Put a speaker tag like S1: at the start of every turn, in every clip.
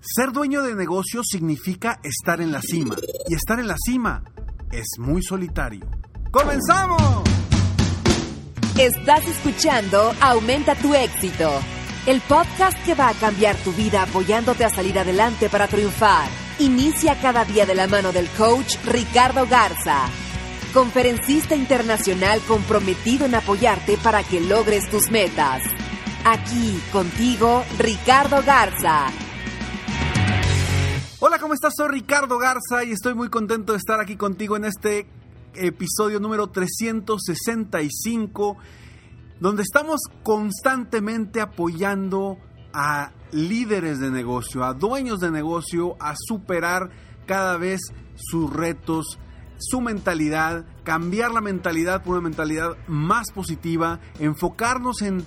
S1: Ser dueño de negocio significa estar en la cima. Y estar en la cima es muy solitario. ¡Comenzamos!
S2: Estás escuchando Aumenta tu éxito, el podcast que va a cambiar tu vida apoyándote a salir adelante para triunfar. Inicia cada día de la mano del coach Ricardo Garza, conferencista internacional comprometido en apoyarte para que logres tus metas. Aquí contigo, Ricardo Garza
S1: Hola, ¿cómo estás? Soy Ricardo Garza y estoy muy contento de estar aquí contigo en este episodio número 365, donde estamos constantemente apoyando a líderes de negocio, a dueños de negocio, a superar cada vez sus retos, su mentalidad, cambiar la mentalidad por una mentalidad más positiva, enfocarnos en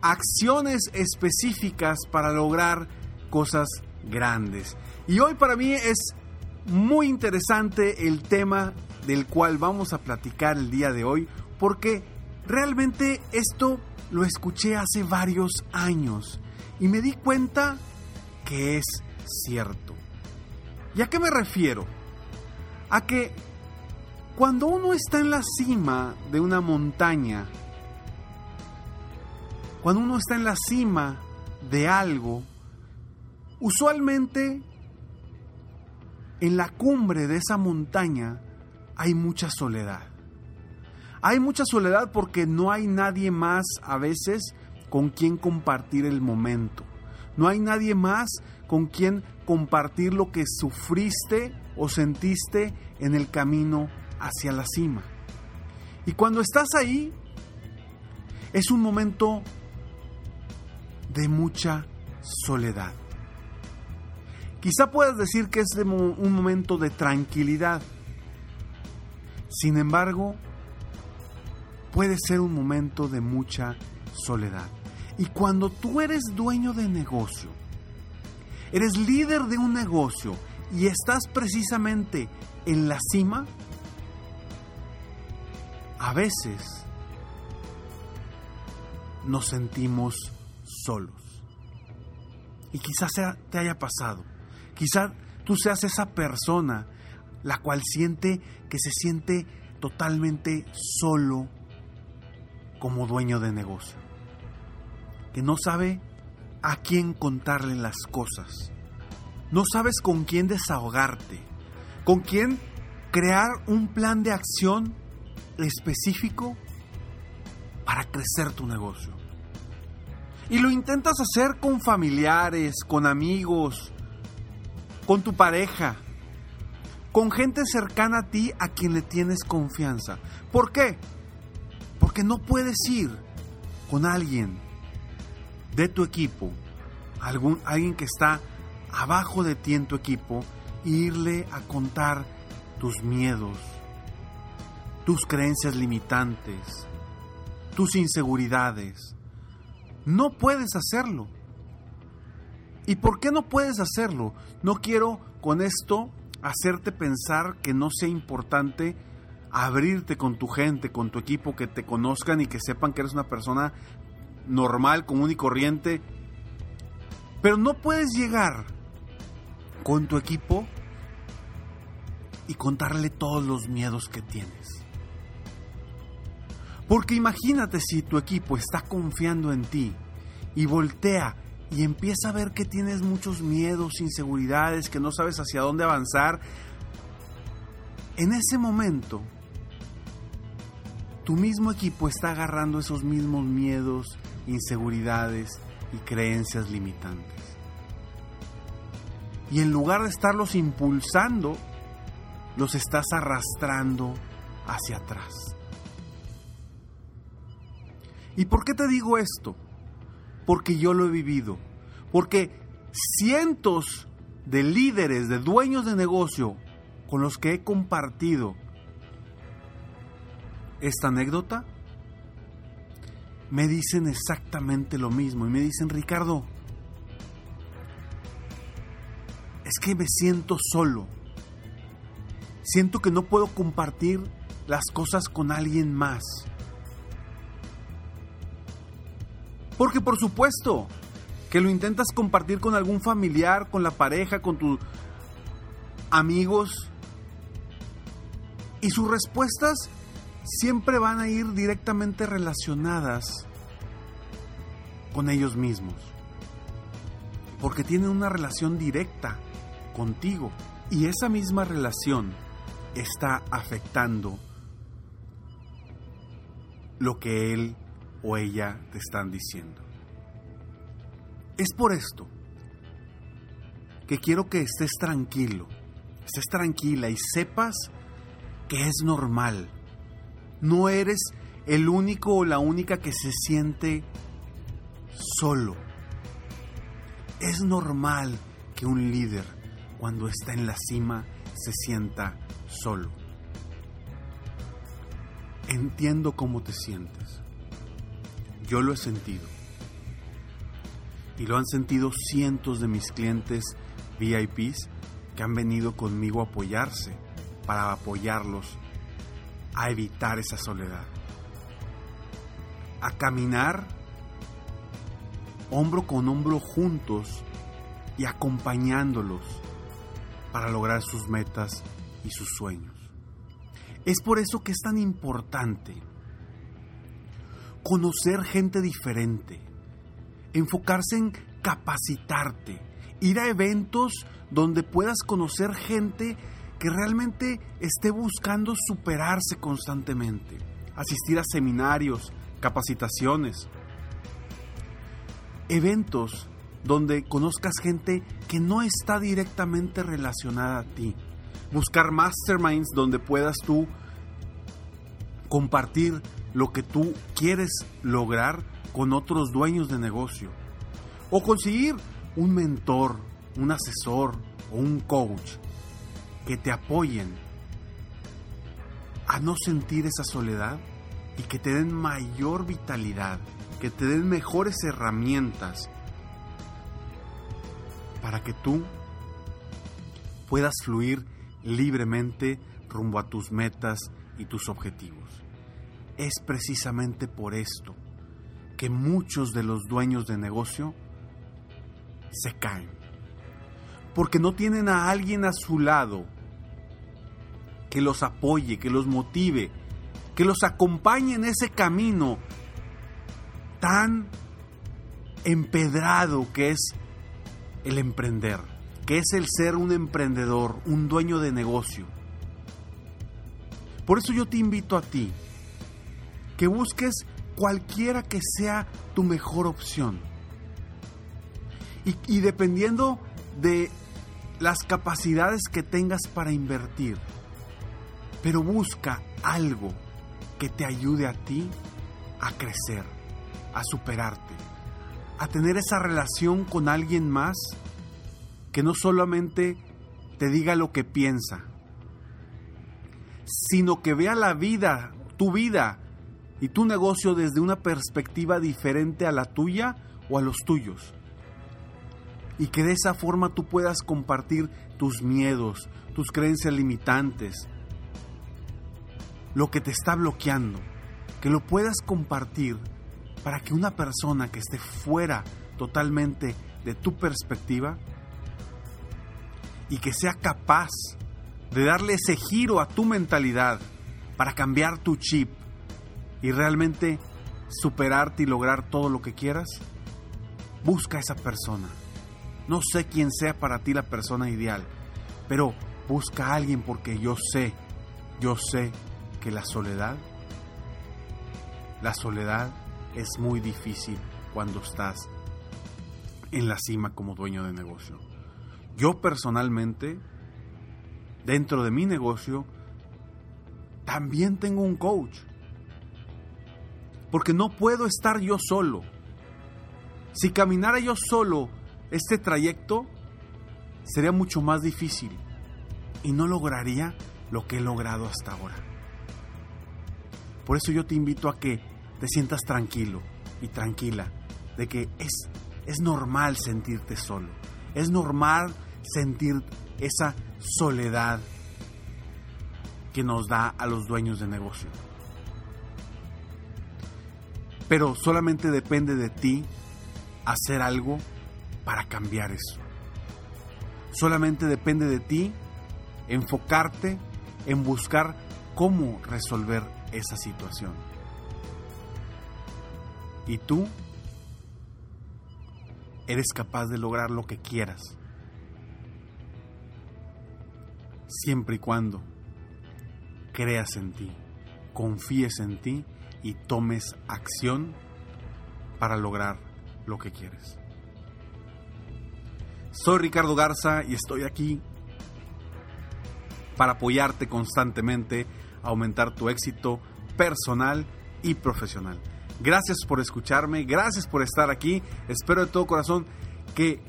S1: acciones específicas para lograr cosas grandes. Y hoy para mí es muy interesante el tema del cual vamos a platicar el día de hoy, porque realmente esto lo escuché hace varios años y me di cuenta que es cierto. ¿Y a qué me refiero? A que cuando uno está en la cima de una montaña, cuando uno está en la cima de algo, usualmente en la cumbre de esa montaña hay mucha soledad. Hay mucha soledad porque no hay nadie más a veces con quien compartir el momento. No hay nadie más con quien compartir lo que sufriste o sentiste en el camino hacia la cima. Y cuando estás ahí, es un momento de mucha soledad. Quizá puedas decir que es un momento de tranquilidad. Sin embargo, puede ser un momento de mucha soledad. Y cuando tú eres dueño de negocio, eres líder de un negocio y estás precisamente en la cima, a veces nos sentimos solos. Y quizás te haya pasado Quizá tú seas esa persona la cual siente que se siente totalmente solo como dueño de negocio. Que no sabe a quién contarle las cosas. No sabes con quién desahogarte. Con quién crear un plan de acción específico para crecer tu negocio. Y lo intentas hacer con familiares, con amigos, con tu pareja, con gente cercana a ti a quien le tienes confianza. ¿Por qué? Porque no puedes ir con alguien de tu equipo, algún, alguien que está abajo de ti en tu equipo, e irle a contar tus miedos, tus creencias limitantes, tus inseguridades. No puedes hacerlo. ¿Y por qué no puedes hacerlo? No quiero con esto hacerte pensar que no sea importante abrirte con tu gente, con tu equipo, que te conozcan y que sepan que eres una persona normal, común y corriente. Pero no puedes llegar con tu equipo y contarle todos los miedos que tienes. Porque imagínate si tu equipo está confiando en ti y voltea y empieza a ver que tienes muchos miedos, inseguridades, que no sabes hacia dónde avanzar, en ese momento tu mismo equipo está agarrando esos mismos miedos, inseguridades y creencias limitantes. Y en lugar de estarlos impulsando, los estás arrastrando hacia atrás. ¿Y por qué te digo esto? Porque yo lo he vivido. Porque cientos de líderes, de dueños de negocio con los que he compartido esta anécdota, me dicen exactamente lo mismo. Y me dicen, Ricardo, es que me siento solo. Siento que no puedo compartir las cosas con alguien más. Porque por supuesto que lo intentas compartir con algún familiar, con la pareja, con tus amigos. Y sus respuestas siempre van a ir directamente relacionadas con ellos mismos. Porque tienen una relación directa contigo. Y esa misma relación está afectando lo que él o ella te están diciendo. Es por esto que quiero que estés tranquilo, estés tranquila y sepas que es normal. No eres el único o la única que se siente solo. Es normal que un líder, cuando está en la cima, se sienta solo. Entiendo cómo te sientes. Yo lo he sentido. Y lo han sentido cientos de mis clientes VIPs que han venido conmigo a apoyarse para apoyarlos a evitar esa soledad. A caminar hombro con hombro juntos y acompañándolos para lograr sus metas y sus sueños. Es por eso que es tan importante conocer gente diferente, enfocarse en capacitarte, ir a eventos donde puedas conocer gente que realmente esté buscando superarse constantemente, asistir a seminarios, capacitaciones, eventos donde conozcas gente que no está directamente relacionada a ti. Buscar masterminds donde puedas tú compartir lo que tú quieres lograr con otros dueños de negocio. O conseguir un mentor, un asesor o un coach que te apoyen a no sentir esa soledad y que te den mayor vitalidad, que te den mejores herramientas para que tú puedas fluir libremente rumbo a tus metas y tus objetivos. Es precisamente por esto que muchos de los dueños de negocio se caen. Porque no tienen a alguien a su lado que los apoye, que los motive, que los acompañe en ese camino tan empedrado que es el emprender, que es el ser un emprendedor, un dueño de negocio. Por eso yo te invito a ti que busques cualquiera que sea tu mejor opción. Y, dependiendo de las capacidades que tengas para invertir, pero busca algo que te ayude a ti a crecer, a superarte, a tener esa relación con alguien más que no solamente te diga lo que piensa, sino que vea la vida, tu vida y tu negocio desde una perspectiva diferente a la tuya o a los tuyos. Y que de esa forma tú puedas compartir tus miedos, tus creencias limitantes, lo que te está bloqueando, que lo puedas compartir para que una persona que esté fuera totalmente de tu perspectiva y que sea capaz de darle ese giro a tu mentalidad para cambiar tu chip y realmente superarte y lograr todo lo que quieras, Busca a esa persona. No sé quién sea para ti la persona ideal, pero busca a alguien porque yo sé, yo sé que la soledad, la soledad es muy difícil cuando estás en la cima como dueño de negocio. Yo personalmente, dentro de mi negocio, también tengo un coach. Porque no puedo estar yo solo. Si caminara yo solo este trayecto, sería mucho más difícil y no lograría lo que he logrado hasta ahora. Por eso yo te invito a que te sientas tranquilo y tranquila de que es, es normal sentirte solo. Es normal sentir esa soledad que nos da a los dueños de negocio. Pero solamente depende de ti hacer algo para cambiar eso. Solamente depende de ti enfocarte en buscar cómo resolver esa situación. Y tú eres capaz de lograr lo que quieras. Siempre y cuando creas en ti, confíes en ti y tomes acción para lograr lo que quieres. Soy Ricardo Garza y estoy aquí para apoyarte constantemente, aumentar tu éxito personal y profesional. Gracias por escucharme, gracias por estar aquí. Espero de todo corazón que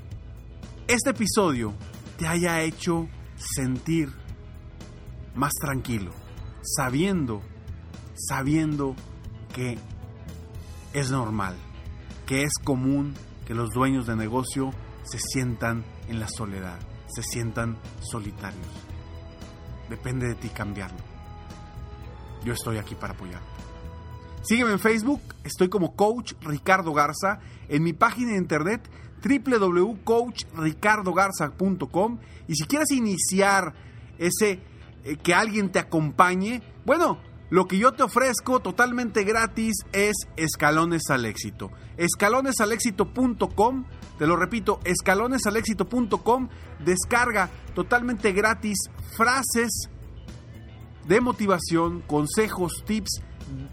S1: este episodio te haya hecho sentir más tranquilo, sabiendo, sabiendo que es normal, que es común que los dueños de negocio se sientan en la soledad, se sientan solitarios. Depende de ti cambiarlo. Yo estoy aquí para apoyarte. Sígueme en Facebook, estoy como Coach Ricardo Garza, en mi página de internet www.coachricardogarza.com y si quieres iniciar ese eh, que alguien te acompañe, bueno, lo que yo te ofrezco totalmente gratis es escalones al éxito. Escalonesalexito.com, te lo repito, escalonesalexito.com, descarga totalmente gratis frases de motivación, consejos, tips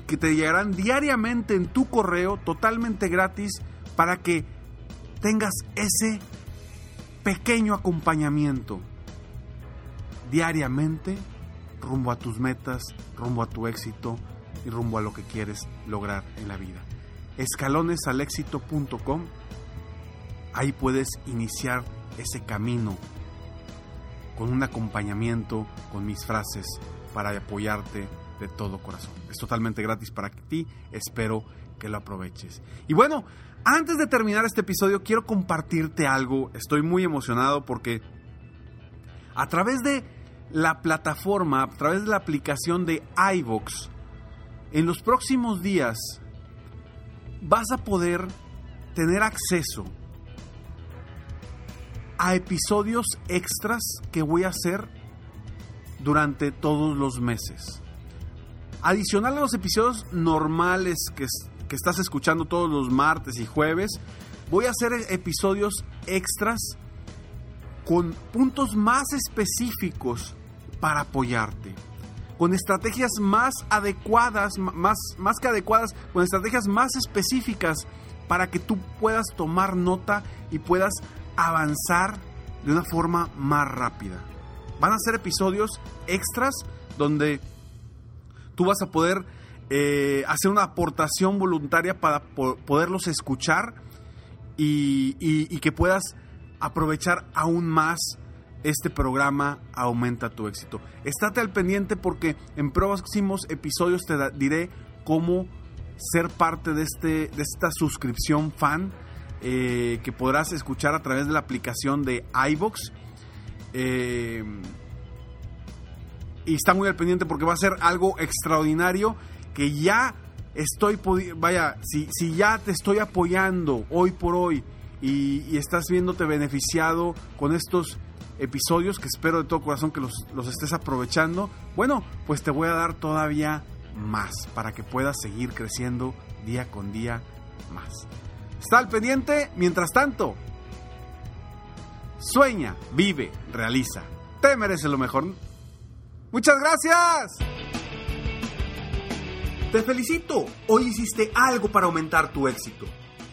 S1: que te llegarán diariamente en tu correo totalmente gratis para que tengas ese pequeño acompañamiento diariamente rumbo a tus metas, rumbo a tu éxito y rumbo a lo que quieres lograr en la vida. Escalonesalexito.com, ahí puedes iniciar ese camino con un acompañamiento, con mis frases para apoyarte de todo corazón. Es totalmente gratis para ti, espero que lo aproveches. Y bueno, antes de terminar este episodio quiero compartirte algo, estoy muy emocionado porque a través de la plataforma, a través de la aplicación de iVox, en los próximos días vas a poder tener acceso a episodios extras que voy a hacer durante todos los meses. Adicional a los episodios normales que, que estás escuchando todos los martes y jueves, voy a hacer episodios extras con puntos más específicos para apoyarte. Con estrategias más adecuadas, más, más que adecuadas, con estrategias más específicas para que tú puedas tomar nota y puedas avanzar de una forma más rápida. Van a ser episodios extras donde tú vas a poder eh, hacer una aportación voluntaria para poderlos escuchar y, que puedas aprovechar aún más este programa Aumenta tu éxito. Estate al pendiente porque en próximos episodios te diré cómo ser parte de, este, de esta suscripción fan eh, que podrás escuchar a través de la aplicación de iVox. Eh, y está muy al pendiente porque va a ser algo extraordinario que ya estoy, vaya, si, si ya te estoy apoyando hoy por hoy y, estás viéndote beneficiado con estos episodios, que espero de todo corazón que los, estés aprovechando, bueno, pues te voy a dar todavía más para que puedas seguir creciendo día con día más. Está al pendiente, mientras tanto. Sueña, vive, realiza. Te mereces lo mejor. Muchas gracias. Te felicito. Hoy hiciste algo para aumentar tu éxito.